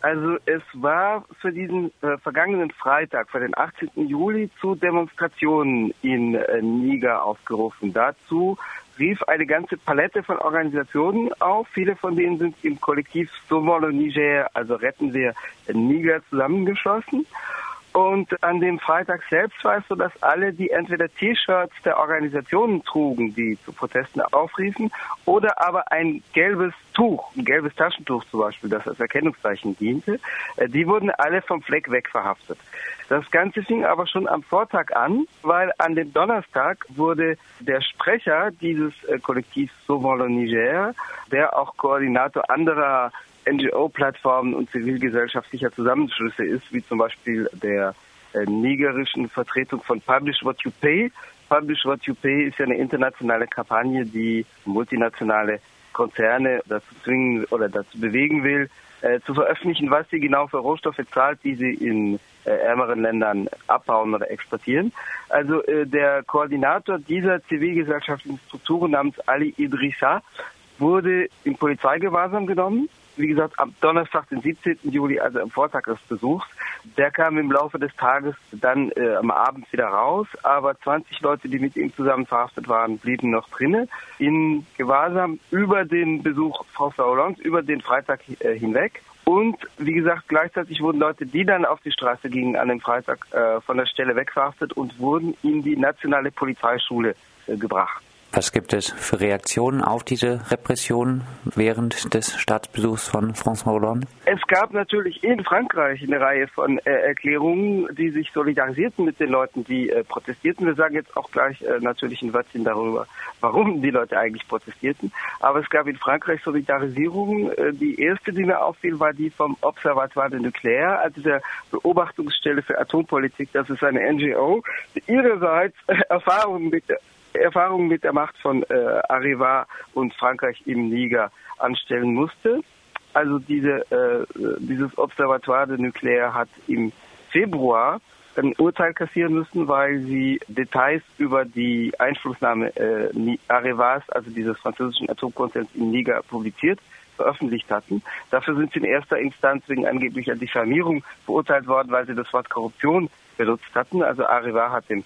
Also es war für diesen äh, vergangenen Freitag, für den 18. Juli, zu Demonstrationen in äh, Niger aufgerufen. Dazu rief eine ganze Palette von Organisationen auf. Viele von denen sind im Kollektiv Sauvons Niger, also retten wir Niger, zusammengeschlossen. Und an dem Freitag selbst war es so, dass alle, die entweder T-Shirts der Organisationen trugen, die zu Protesten aufriefen, oder aber ein gelbes Tuch, ein gelbes Taschentuch zum Beispiel, das als Erkennungszeichen diente, äh, die wurden alle vom Fleck weg verhaftet. Das Ganze fing aber schon am Vortag an, weil an dem Donnerstag wurde der Sprecher dieses äh, Kollektivs Sauvons le Niger, der auch Koordinator anderer NGO-Plattformen und zivilgesellschaftlicher Zusammenschlüsse ist, wie zum Beispiel der äh, nigerischen Vertretung von Publish What You Pay. Publish What You Pay ist ja eine internationale Kampagne, die multinationale Konzerne dazu zwingen oder dazu bewegen will, äh, zu veröffentlichen, was sie genau für Rohstoffe zahlt, die sie in äh, ärmeren Ländern abbauen oder exportieren. Also äh, der Koordinator dieser zivilgesellschaftlichen Strukturen namens Ali Idrissa wurde in Polizeigewahrsam genommen wie gesagt, am Donnerstag, den 17. Juli, also am Vortag des Besuchs. Der kam im Laufe des Tages dann äh, am Abend wieder raus, aber 20 Leute, die mit ihm zusammen verhaftet waren, blieben noch drinnen in Gewahrsam über den Besuch François Hollande, über den Freitag äh, hinweg. Und wie gesagt, gleichzeitig wurden Leute, die dann auf die Straße gingen an dem Freitag, äh, von der Stelle wegverhaftet und wurden in die nationale Polizeischule äh, gebracht. Was gibt es für Reaktionen auf diese Repression während des Staatsbesuchs von François Hollande? Es gab natürlich in Frankreich eine Reihe von äh, Erklärungen, die sich solidarisierten mit den Leuten, die äh, protestierten. Wir sagen jetzt auch gleich äh, natürlich ein Wörtchen darüber, warum die Leute eigentlich protestierten. Aber es gab in Frankreich Solidarisierungen. Äh, die erste, die mir auffiel, war die vom Observatoire de Nucléaire, also der Beobachtungsstelle für Atompolitik. Das ist eine NGO, die ihrerseits äh, Erfahrungen mit der Erfahrungen mit der Macht von äh, Arriva und Frankreich im Niger anstellen musste. Also diese, äh, dieses Observatoire de Nucléaire hat im Februar ein Urteil kassieren müssen, weil sie Details über die Einflussnahme äh, Arevas, also dieses französischen Atomkonzerns im Niger, publiziert, veröffentlicht hatten. Dafür sind sie in erster Instanz wegen angeblicher Diffamierung verurteilt worden, weil sie das Wort Korruption benutzt hatten. Also Areva hat dem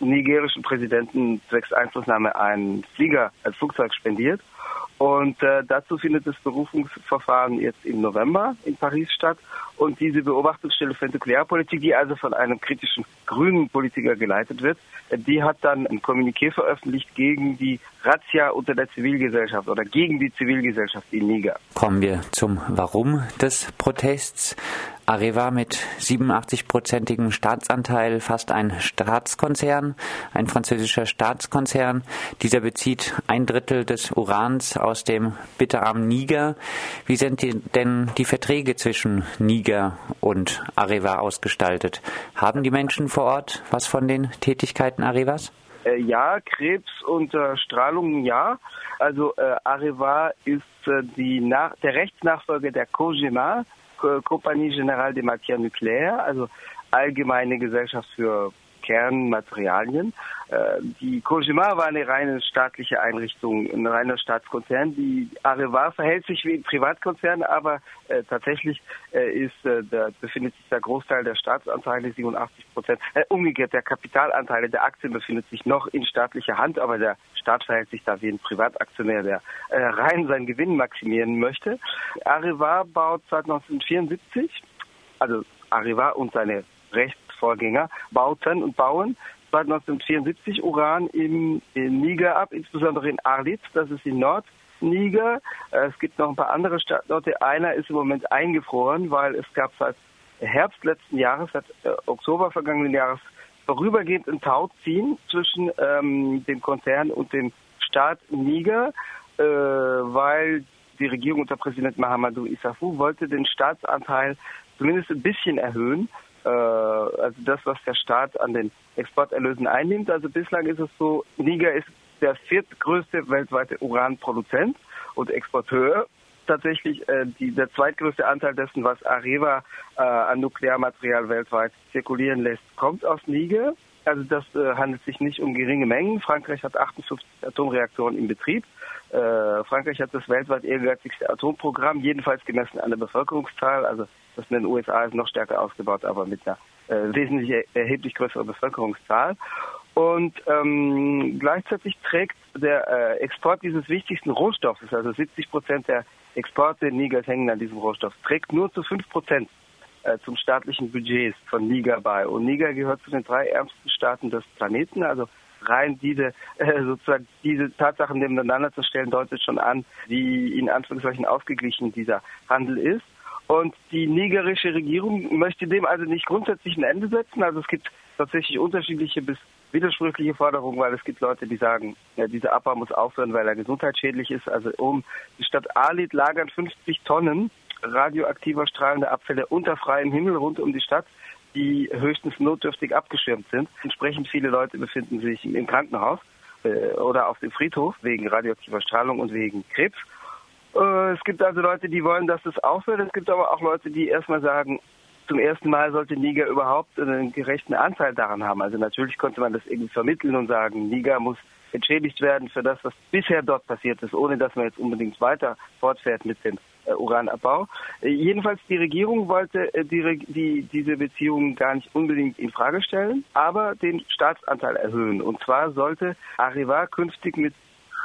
nigerischen Präsidenten zwecks Einflussnahme einen Flieger als Flugzeug spendiert. Und äh, dazu findet das Berufungsverfahren jetzt im November in Paris statt. Und diese Beobachtungsstelle für Nuklearpolitik, die also von einem kritischen grünen Politiker geleitet wird, äh, die hat dann ein Kommuniqué veröffentlicht gegen die Razzia unter der Zivilgesellschaft oder gegen die Zivilgesellschaft in Niger. Kommen wir zum Warum des Protests. Areva mit 87-prozentigem Staatsanteil, fast ein Staatskonzern, ein französischer Staatskonzern. Dieser bezieht ein Drittel des Urans aus dem bitterarmen Niger. Wie sind die, denn die Verträge zwischen Niger und Areva ausgestaltet? Haben die Menschen vor Ort was von den Tätigkeiten Arevas? Äh, ja, Krebs und äh, Strahlung ja. Also äh, Areva ist äh, die Nach der Rechtsnachfolger der COGEMA, Compagnie Générale des Matières Nucléaires, also allgemeine Gesellschaft für Kernmaterialien. Äh, die Kojima war eine reine staatliche Einrichtung, ein reiner Staatskonzern. Die Areva verhält sich wie ein Privatkonzern, aber äh, tatsächlich äh, ist, äh, da befindet sich der Großteil der Staatsanteile, 87 Prozent. Äh, umgekehrt, der Kapitalanteile der Aktien befindet sich noch in staatlicher Hand, aber der Staat verhält sich da wie ein Privataktionär, der äh, rein seinen Gewinn maximieren möchte. Areva baut seit 1974, also Areva und seine Rechtsvorgänger bauten und bauen seit 1974 Uran im, in Niger ab, insbesondere in Arlitz, das ist in Nordniger. Es gibt noch ein paar andere Standorte. Einer ist im Moment eingefroren, weil es gab seit Herbst letzten Jahres, seit äh, Oktober vergangenen Jahres, vorübergehend ein Tauziehen zwischen ähm, dem Konzern und dem Staat Niger, äh, weil die Regierung unter Präsident Mahamadou Issafu wollte den Staatsanteil zumindest ein bisschen erhöhen also das, was der Staat an den Exporterlösen einnimmt. Also bislang ist es so, Niger ist der viertgrößte weltweite Uranproduzent und Exporteur. Tatsächlich äh, die, der zweitgrößte Anteil dessen, was Areva äh, an Nuklearmaterial weltweit zirkulieren lässt, kommt aus Niger. Also das äh, handelt sich nicht um geringe Mengen. Frankreich hat 58 Atomreaktoren in Betrieb. Äh, Frankreich hat das weltweit ehrgeizigste Atomprogramm, jedenfalls gemessen an der Bevölkerungszahl. Also das in den USA ist noch stärker ausgebaut, aber mit einer äh, wesentlich erheblich größeren Bevölkerungszahl. Und ähm, gleichzeitig trägt der äh, Export dieses wichtigsten Rohstoffes, also 70 Prozent der Exporte in Nigers hängen an diesem Rohstoff, trägt nur zu 5 Prozent äh, zum staatlichen Budget von Niger bei. Und Niger gehört zu den drei ärmsten Staaten des Planeten. Also rein diese äh, sozusagen diese Tatsachen nebeneinander zu stellen, deutet schon an, wie in Anführungszeichen ausgeglichen dieser Handel ist. Und die nigerische Regierung möchte dem also nicht grundsätzlich ein Ende setzen. Also es gibt tatsächlich unterschiedliche bis widersprüchliche Forderungen, weil es gibt Leute, die sagen, ja, dieser Abbau muss aufhören, weil er gesundheitsschädlich ist. Also um die Stadt Alit lagern 50 Tonnen radioaktiver strahlender Abfälle unter freiem Himmel rund um die Stadt, die höchstens notdürftig abgeschirmt sind. Entsprechend viele Leute befinden sich im Krankenhaus äh, oder auf dem Friedhof wegen radioaktiver Strahlung und wegen Krebs. Äh, es gibt also Leute, die wollen, dass das aufhört. Es gibt aber auch Leute, die erstmal sagen, zum ersten Mal sollte Niger überhaupt einen gerechten Anteil daran haben. Also natürlich konnte man das irgendwie vermitteln und sagen, Niger muss entschädigt werden für das, was bisher dort passiert ist, ohne dass man jetzt unbedingt weiter fortfährt mit dem äh, Uranabbau. Äh, jedenfalls die Regierung wollte äh, die, die, diese Beziehungen gar nicht unbedingt in Frage stellen, aber den Staatsanteil erhöhen. Und zwar sollte Arriva künftig mit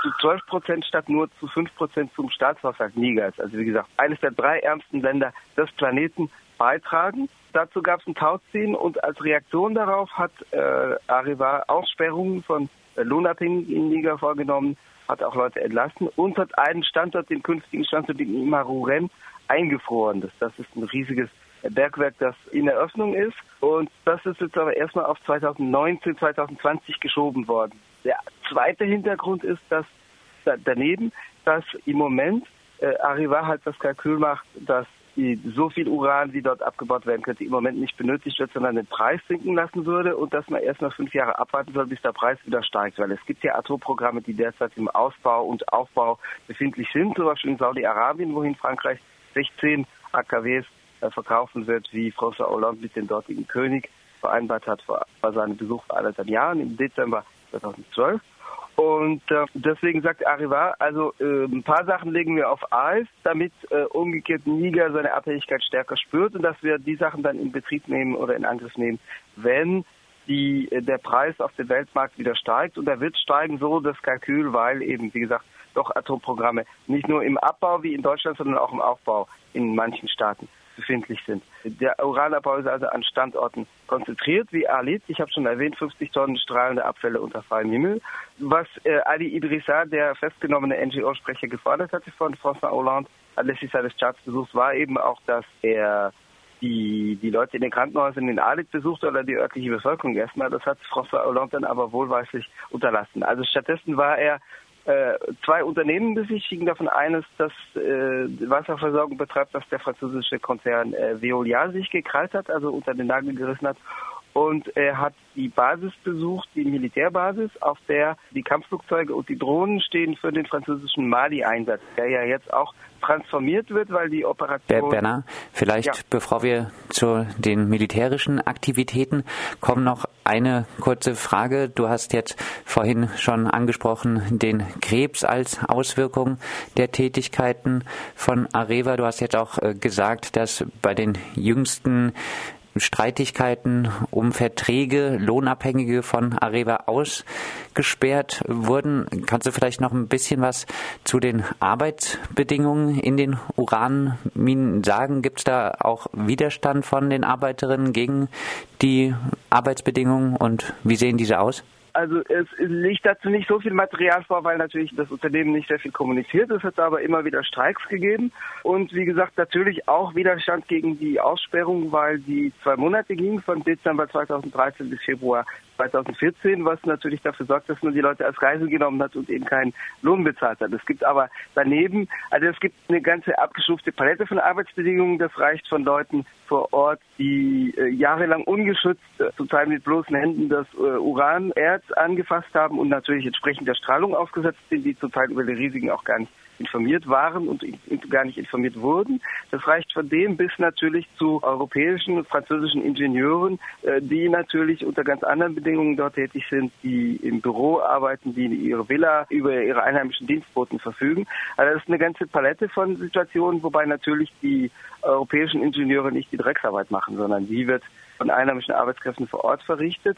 zu 12 Prozent statt nur zu 5 Prozent zum Staatshaushalt Nigers, also wie gesagt, eines der drei ärmsten Länder des Planeten, beitragen. Dazu gab es ein Tauziehen und als Reaktion darauf hat äh, Arriva Aussperrungen von Lohnabhängigen Niger vorgenommen, hat auch Leute entlassen und hat einen Standort, den künftigen Standort in Imaruren, eingefroren. Das, das ist ein riesiges Bergwerk, das in Eröffnung ist. Und das ist jetzt aber erstmal auf 2019, 2020 geschoben worden. Der zweite Hintergrund ist, dass daneben, dass im Moment äh, Arriva halt das Kalkül macht, dass die, so viel Uran, wie dort abgebaut werden könnte, im Moment nicht benötigt wird, sondern den Preis sinken lassen würde und dass man erst noch fünf Jahre abwarten soll, bis der Preis wieder steigt. Weil es gibt ja Atomprogramme, die derzeit im Ausbau und Aufbau befindlich sind, zum Beispiel in Saudi-Arabien, wohin Frankreich 16 AKWs äh, verkaufen wird, wie François Hollande mit dem dortigen König vereinbart hat vor, vor seinem Besuch vor anderthalb Jahren im Dezember 2012. Und äh, deswegen sagt Arriva, also äh, ein paar Sachen legen wir auf Eis, damit äh, umgekehrt Niger seine Abhängigkeit stärker spürt und dass wir die Sachen dann in Betrieb nehmen oder in Angriff nehmen, wenn die, äh, der Preis auf dem Weltmarkt wieder steigt. Und er wird steigen, so das Kalkül, weil eben, wie gesagt, doch Atomprogramme nicht nur im Abbau wie in Deutschland, sondern auch im Aufbau in manchen Staaten befindlich sind. Der Uranabbau ist also an Standorten konzentriert, wie Alit. Ich habe schon erwähnt, 50 Tonnen strahlende Abfälle unter freiem Himmel. Was äh, Ali Idrissa, der festgenommene NGO-Sprecher, gefordert hatte von François Hollande anlässlich seines Staatsbesuchs, war eben auch, dass er die, die Leute in den Krankenhäusern in Alit besucht oder die örtliche Bevölkerung erstmal. Das hat François Hollande dann aber wohlweislich unterlassen. Also stattdessen war er zwei Unternehmen besichtigen. Davon eines, das äh, Wasserversorgung betreibt, das der französische Konzern äh, Veolia sich gekrallt hat, also unter den Nagel gerissen hat. Und er hat die Basis besucht, die Militärbasis, auf der die Kampfflugzeuge und die Drohnen stehen für den französischen Mali-Einsatz, der ja jetzt auch transformiert wird, weil die Operation. Bernard, vielleicht ja. bevor wir zu den militärischen Aktivitäten kommen, noch eine kurze Frage. Du hast jetzt vorhin schon angesprochen den Krebs als Auswirkung der Tätigkeiten von Areva. Du hast jetzt auch äh, gesagt, dass bei den jüngsten Streitigkeiten um Verträge, Lohnabhängige von Areva ausgesperrt wurden. Kannst du vielleicht noch ein bisschen was zu den Arbeitsbedingungen in den Uranminen sagen? Gibt es da auch Widerstand von den Arbeiterinnen gegen die Arbeitsbedingungen und wie sehen diese aus? Also es liegt dazu nicht so viel Material vor, weil natürlich das Unternehmen nicht sehr viel kommuniziert. Es hat aber immer wieder Streiks gegeben und wie gesagt natürlich auch Widerstand gegen die Aussperrung, weil die zwei Monate ging von Dezember 2013 bis Februar 2014, was natürlich dafür sorgt, dass man die Leute als Reise genommen hat und eben keinen Lohn bezahlt hat. Es gibt aber daneben, also es gibt eine ganze abgeschufte Palette von Arbeitsbedingungen. Das reicht von Leuten vor Ort, die äh, jahrelang ungeschützt, äh, zum Teil mit bloßen Händen das äh, Uranerz angefasst haben und natürlich entsprechend der Strahlung ausgesetzt sind, die zum Teil über die Risiken auch gar nicht informiert waren und gar nicht informiert wurden. Das reicht von dem bis natürlich zu europäischen und französischen Ingenieuren, äh, die natürlich unter ganz anderen Bedingungen dort tätig sind, die im Büro arbeiten, die ihre Villa über ihre einheimischen Dienstboten verfügen. Also das ist eine ganze Palette von Situationen, wobei natürlich die europäischen Ingenieure nicht die Drecksarbeit machen, sondern die wird von einheimischen Arbeitskräften vor Ort verrichtet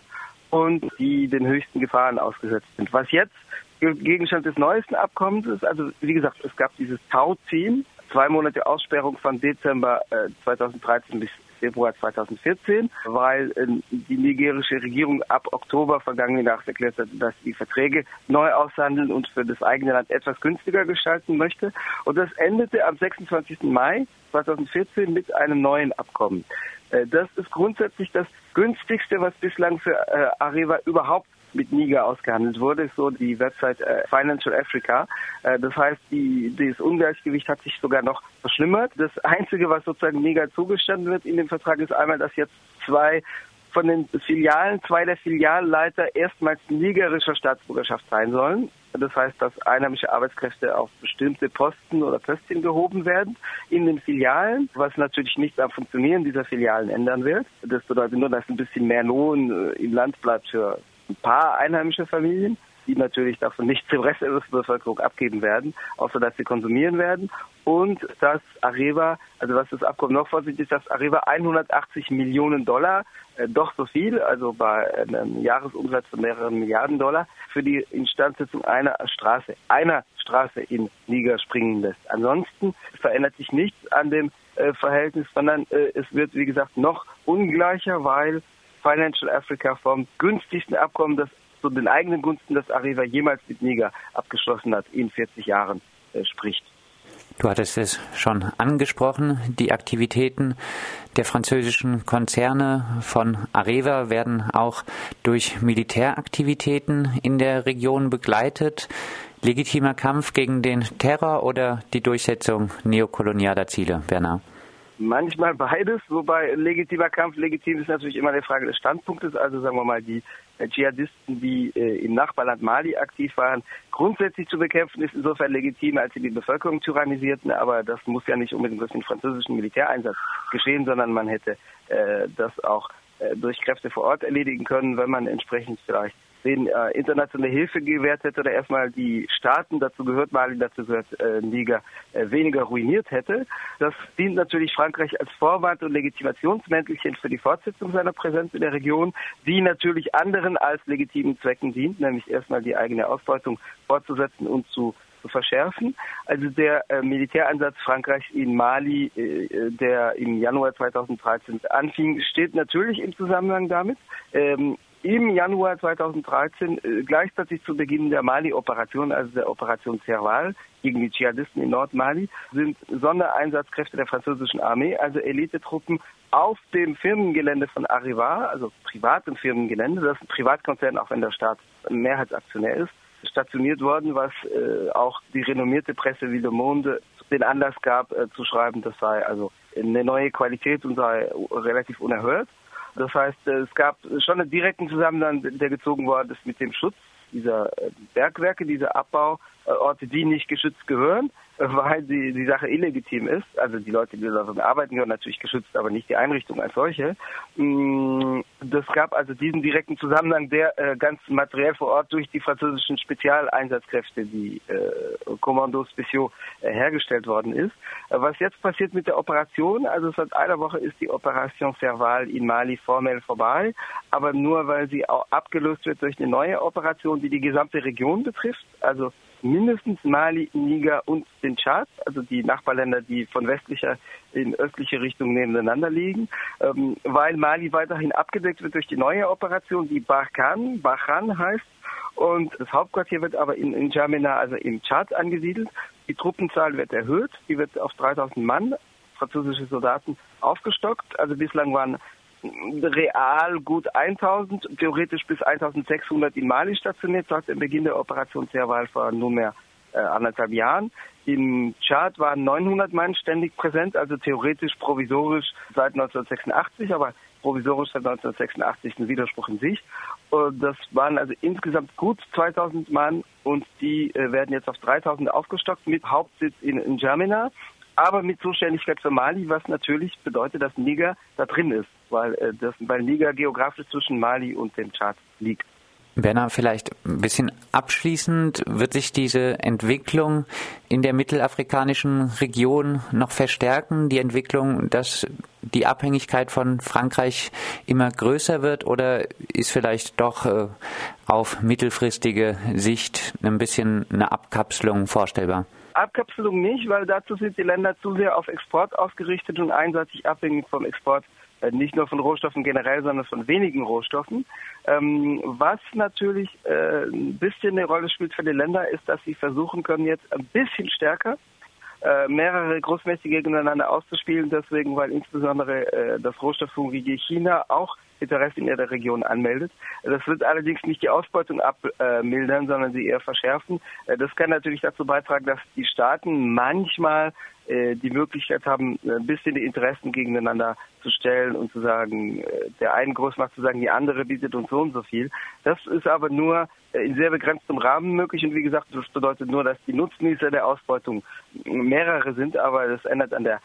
und die den höchsten Gefahren ausgesetzt sind. Was jetzt Gegenstand des neuesten Abkommens ist, also wie gesagt, es gab dieses Tauziehen, zwei Monate Aussperrung von Dezember äh, 2013 bis Februar 2014, weil äh, die nigerische Regierung ab Oktober vergangenen Jahres erklärt hat, dass die Verträge neu aushandeln und für das eigene Land etwas günstiger gestalten möchte. Und das endete am 26. Mai 2014 mit einem neuen Abkommen. Äh, das ist grundsätzlich das günstigste, was bislang für äh, Areva überhaupt mit Niger ausgehandelt wurde, ist so die Website äh, Financial Africa. Äh, das heißt, die, das Ungleichgewicht hat sich sogar noch verschlimmert. Das Einzige, was sozusagen Niger zugestanden wird in dem Vertrag, ist einmal, dass jetzt zwei von den Filialen, zwei der Filialleiter erstmals nigerischer Staatsbürgerschaft sein sollen. Das heißt, dass einheimische Arbeitskräfte auf bestimmte Posten oder Pöstchen gehoben werden in den Filialen, was natürlich nicht am Funktionieren dieser Filialen ändern wird. Das bedeutet nur, dass ein bisschen mehr Lohn äh, im Land bleibt für ein paar einheimische Familien, die natürlich davon nichts dem Rest der Bevölkerung abgeben werden, außer dass sie konsumieren werden. Und dass Areva, also was das Abkommen noch vorsieht, ist, dass Areva 180 Millionen Dollar, äh, doch so viel, also bei einem Jahresumsatz von mehreren Milliarden Dollar, für die Instandsetzung einer Straße, einer Straße in Niger springen lässt. Ansonsten verändert sich nichts an dem äh, Verhältnis, sondern äh, es wird, wie gesagt, noch ungleicher, weil Financial Africa vom günstigsten Abkommen, das zu den eigenen Gunsten, das Arriva jemals mit Niger abgeschlossen hat, in 40 Jahren äh, spricht. Du hattest es schon angesprochen, die Aktivitäten der französischen Konzerne von Areva werden auch durch Militäraktivitäten in der Region begleitet. Legitimer Kampf gegen den Terror oder die Durchsetzung neokolonialer Ziele, Bernard? Manchmal beides, wobei legitimer Kampf, legitim ist natürlich immer eine Frage des Standpunktes. Also sagen wir mal, die Dschihadisten, die äh, im Nachbarland Mali aktiv waren, grundsätzlich zu bekämpfen, ist insofern legitim, als sie die Bevölkerung tyrannisierten. Aber das muss ja nicht unbedingt durch den französischen Militäreinsatz geschehen, sondern man hätte äh, das auch äh, durch Kräfte vor Ort erledigen können, wenn man entsprechend vielleicht denen äh, internationale Hilfe gewährt hätte oder erstmal die Staaten, dazu gehört Mali, dazu gehört äh, Niger, äh, weniger ruiniert hätte. Das dient natürlich Frankreich als Vorwand und Legitimationsmäntelchen für die Fortsetzung seiner Präsenz in der Region, die natürlich anderen als legitimen Zwecken dient, nämlich erstmal die eigene Ausbeutung fortzusetzen und zu zu verschärfen. Also der äh, Militäreinsatz Frankreichs in Mali, äh, der im Januar 2013 anfing, steht natürlich im Zusammenhang damit. Ähm, im Januar 2013, äh, gleichzeitig zu Beginn der Mali-Operation, also der Operation Serval gegen die Dschihadisten in Nordmali, sind Sondereinsatzkräfte der französischen Armee, also Elitetruppen, auf dem Firmengelände von Arriva, also privatem Firmengelände, das ist ein Privatkonzern, auch wenn der Staat Mehrheitsaktionär ist, stationiert worden, was äh, auch die renommierte Presse wie Le Monde den Anlass gab, äh, zu schreiben, das sei also eine neue Qualität und sei relativ unerhört. Das heißt, äh, es gab schon einen direkten Zusammenhang, der gezogen worden ist mit dem Schutz dieser äh, Bergwerke, dieser Abbauorte, die nicht geschützt gehören, weil die, die Sache illegitim ist. Also die Leute, die darin arbeiten, gehören natürlich geschützt, aber nicht die Einrichtung als solche. Mm, das gab also diesen direkten Zusammenhang, der äh, ganz materiell vor Ort durch die französischen Spezialeinsatzkräfte, die äh, Commandos Spéciaux, äh, hergestellt worden ist. Äh, was jetzt passiert mit der Operation, also seit einer Woche ist die Operation Serval in Mali formell vorbei, aber nur weil sie auch abgelöst wird durch eine neue Operation, die die gesamte Region betrifft, also mindestens Mali, Niger und den Tschad, also die Nachbarländer, die von westlicher in östliche Richtung nebeneinander liegen, ähm, weil Mali weiterhin abgedeckt wird durch die neue Operation, die Barkan, Bachan heißt. Und das Hauptquartier wird aber in, in Jamena, also im Tschad, angesiedelt. Die Truppenzahl wird erhöht, die wird auf 3000 Mann, französische Soldaten, aufgestockt. Also bislang waren real gut 1000, theoretisch bis 1600 in Mali stationiert, seit dem Beginn der Operation Serval vor nunmehr äh, anderthalb Jahren. Im Chart waren 900 Mann ständig präsent, also theoretisch provisorisch seit 1986, aber provisorisch seit 1986 ein Widerspruch in sich. Das waren also insgesamt gut 2000 Mann und die äh, werden jetzt auf 3000 aufgestockt mit Hauptsitz in, in Jamena, aber mit Zuständigkeit für Mali, was natürlich bedeutet, dass Niger da drin ist, weil, äh, das, weil Niger geografisch zwischen Mali und dem Tschad liegt. Werner, vielleicht ein bisschen abschließend, wird sich diese Entwicklung in der mittelafrikanischen Region noch verstärken? Die Entwicklung, dass die Abhängigkeit von Frankreich immer größer wird oder ist vielleicht doch äh, auf mittelfristige Sicht ein bisschen eine Abkapselung vorstellbar? Abkapselung nicht, weil dazu sind die Länder zu sehr auf Export ausgerichtet und einseitig abhängig vom Export nicht nur von Rohstoffen generell, sondern von wenigen Rohstoffen. Ähm, was natürlich äh, ein bisschen eine Rolle spielt für die Länder, ist, dass sie versuchen können, jetzt ein bisschen stärker äh, mehrere Großmächte gegeneinander auszuspielen, deswegen, weil insbesondere äh, das Rohstofffonds wie China auch Interesse in der Region anmeldet. Das wird allerdings nicht die Ausbeutung abmildern, sondern sie eher verschärfen. Äh, das kann natürlich dazu beitragen, dass die Staaten manchmal äh, die Möglichkeit haben, ein bisschen die Interessen gegeneinander zu stellen und zu sagen, äh, der eine Großmacht zu sagen, die andere bietet uns so und so viel. Das ist aber nur in sehr begrenztem Rahmen möglich und wie gesagt, das bedeutet nur, dass die Nutznießer der Ausbeutung mehrere sind, aber das ändert an der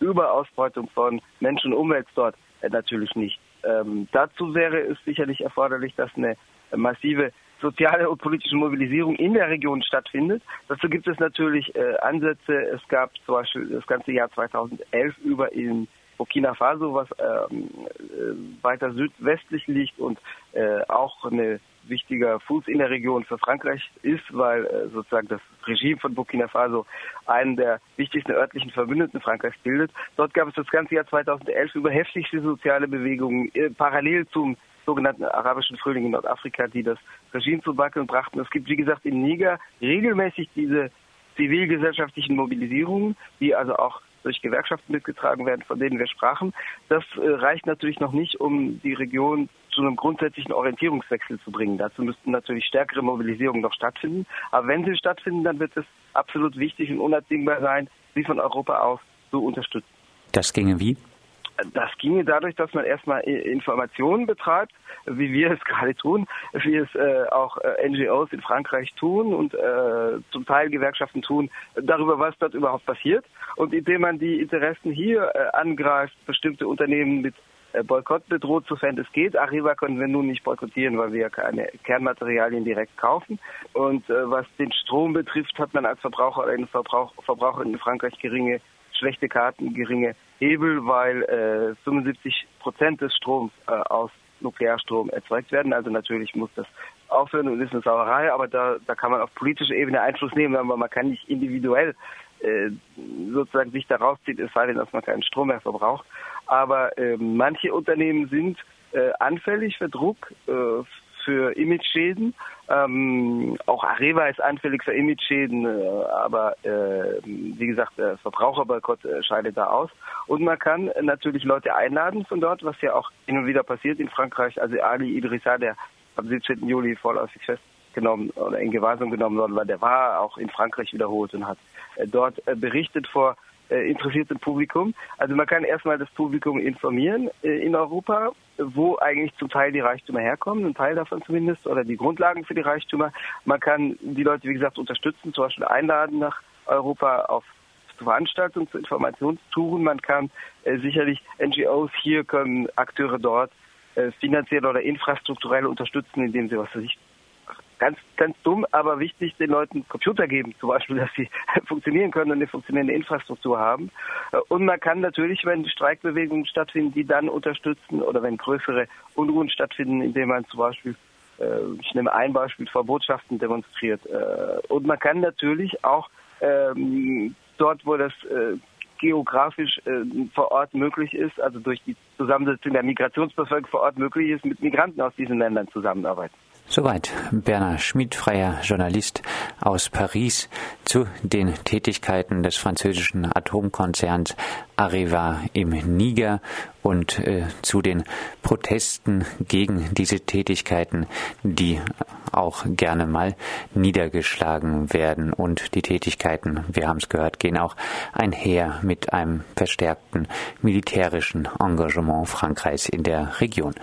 Überausbeutung von Mensch und Umwelt dort natürlich nicht. Ähm, dazu wäre es sicherlich erforderlich, dass eine massive soziale und politische Mobilisierung in der Region stattfindet. Dazu gibt es natürlich äh, Ansätze. Es gab zum Beispiel das ganze Jahr 2011 über in Burkina Faso, was ähm, äh, weiter südwestlich liegt und äh, auch eine wichtiger Fuß in der Region für Frankreich ist, weil äh, sozusagen das Regime von Burkina Faso einen der wichtigsten örtlichen Verbündeten Frankreichs bildet. Dort gab es das ganze Jahr 2011 über heftigste soziale Bewegungen äh, parallel zum sogenannten arabischen Frühling in Nordafrika, die das Regime zu wackeln brachten. Es gibt, wie gesagt, in Niger regelmäßig diese zivilgesellschaftlichen Mobilisierungen, die also auch durch Gewerkschaften mitgetragen werden, von denen wir sprachen. Das äh, reicht natürlich noch nicht, um die Region zu einem grundsätzlichen Orientierungswechsel zu bringen. Dazu müssten natürlich stärkere Mobilisierungen noch stattfinden. Aber wenn sie stattfinden, dann wird es absolut wichtig und unabdingbar sein, sie von Europa aus zu unterstützen. Das ginge wie? Das ginge dadurch, dass man erstmal Informationen betreibt, wie wir es gerade tun, wie es äh, auch äh, NGOs in Frankreich tun und äh, zum Teil Gewerkschaften tun, darüber, was dort überhaupt passiert. Und indem man die Interessen hier äh, angreift, bestimmte Unternehmen mit Boykott bedroht, sofern es geht. Arriva können wir nun nicht boykottieren, weil wir ja keine Kernmaterialien direkt kaufen. Und äh, was den Strom betrifft, hat man als Verbraucher oder Verbrauch, Verbraucher in Frankreich geringe schlechte Karten, geringe Hebel, weil äh, 75 Prozent des Stroms äh, aus Nuklearstrom erzeugt werden. Also natürlich muss das aufhören und ist eine Sauerei, aber da, da kann man auf politischer Ebene Einfluss nehmen, aber man kann nicht individuell äh, sozusagen sich da rausziehen, es sei denn, dass man keinen Strom mehr verbraucht. Aber äh, manche Unternehmen sind äh, anfällig für Druck, äh, für Imageschäden. Ähm, auch Areva ist anfällig für Imageschäden, äh, aber äh, wie gesagt, Verbraucherboykott äh, scheidet da aus. Und man kann natürlich Leute einladen von dort, was ja auch hin und wieder passiert in Frankreich. Also Ali Idrissa, der am 17. Juli vorläufig festgenommen oder in Gewahrsam genommen worden war, der war auch in Frankreich wiederholt und hat äh, dort berichtet vor äh, interessiertem Publikum. Also man kann erstmal das Publikum informieren äh, in Europa, wo eigentlich zum Teil die Reichtümer herkommen, ein Teil davon zumindest, oder die Grundlagen für die Reichtümer. Man kann die Leute, wie gesagt, unterstützen, zum Beispiel einladen nach Europa auf zu Veranstaltungen, zu Informationstouren. Man kann äh, sicherlich NGOs hier können Akteure dort äh, finanziell oder infrastrukturell unterstützen, indem sie was für sich ganz, ganz dumm, aber wichtig, den Leuten Computer geben, zum Beispiel, dass sie funktionieren können und eine funktionierende Infrastruktur haben. Äh, und man kann natürlich, wenn Streikbewegungen stattfinden, die dann unterstützen oder wenn größere Unruhen stattfinden, indem man zum Beispiel äh, ich nehme ein Beispiel, vor Botschaften demonstriert. Äh, und man kann natürlich auch ähm, dort, wo das geografisch vor Ort möglich ist, also durch die Zusammensetzung der Migrationsbevölkerung vor Ort möglich ist, mit Migranten aus diesen Ländern zusammenarbeiten. Soweit Bernhard Schmid, freier Journalist aus Paris, zu den Tätigkeiten des französischen Atomkonzerns Areva im Niger und äh, zu den Protesten gegen diese Tätigkeiten, die auch gerne mal niedergeschlagen werden. Und die Tätigkeiten, wir haben es gehört, gehen auch einher mit einem verstärkten militärischen Engagement Frankreichs in der Region.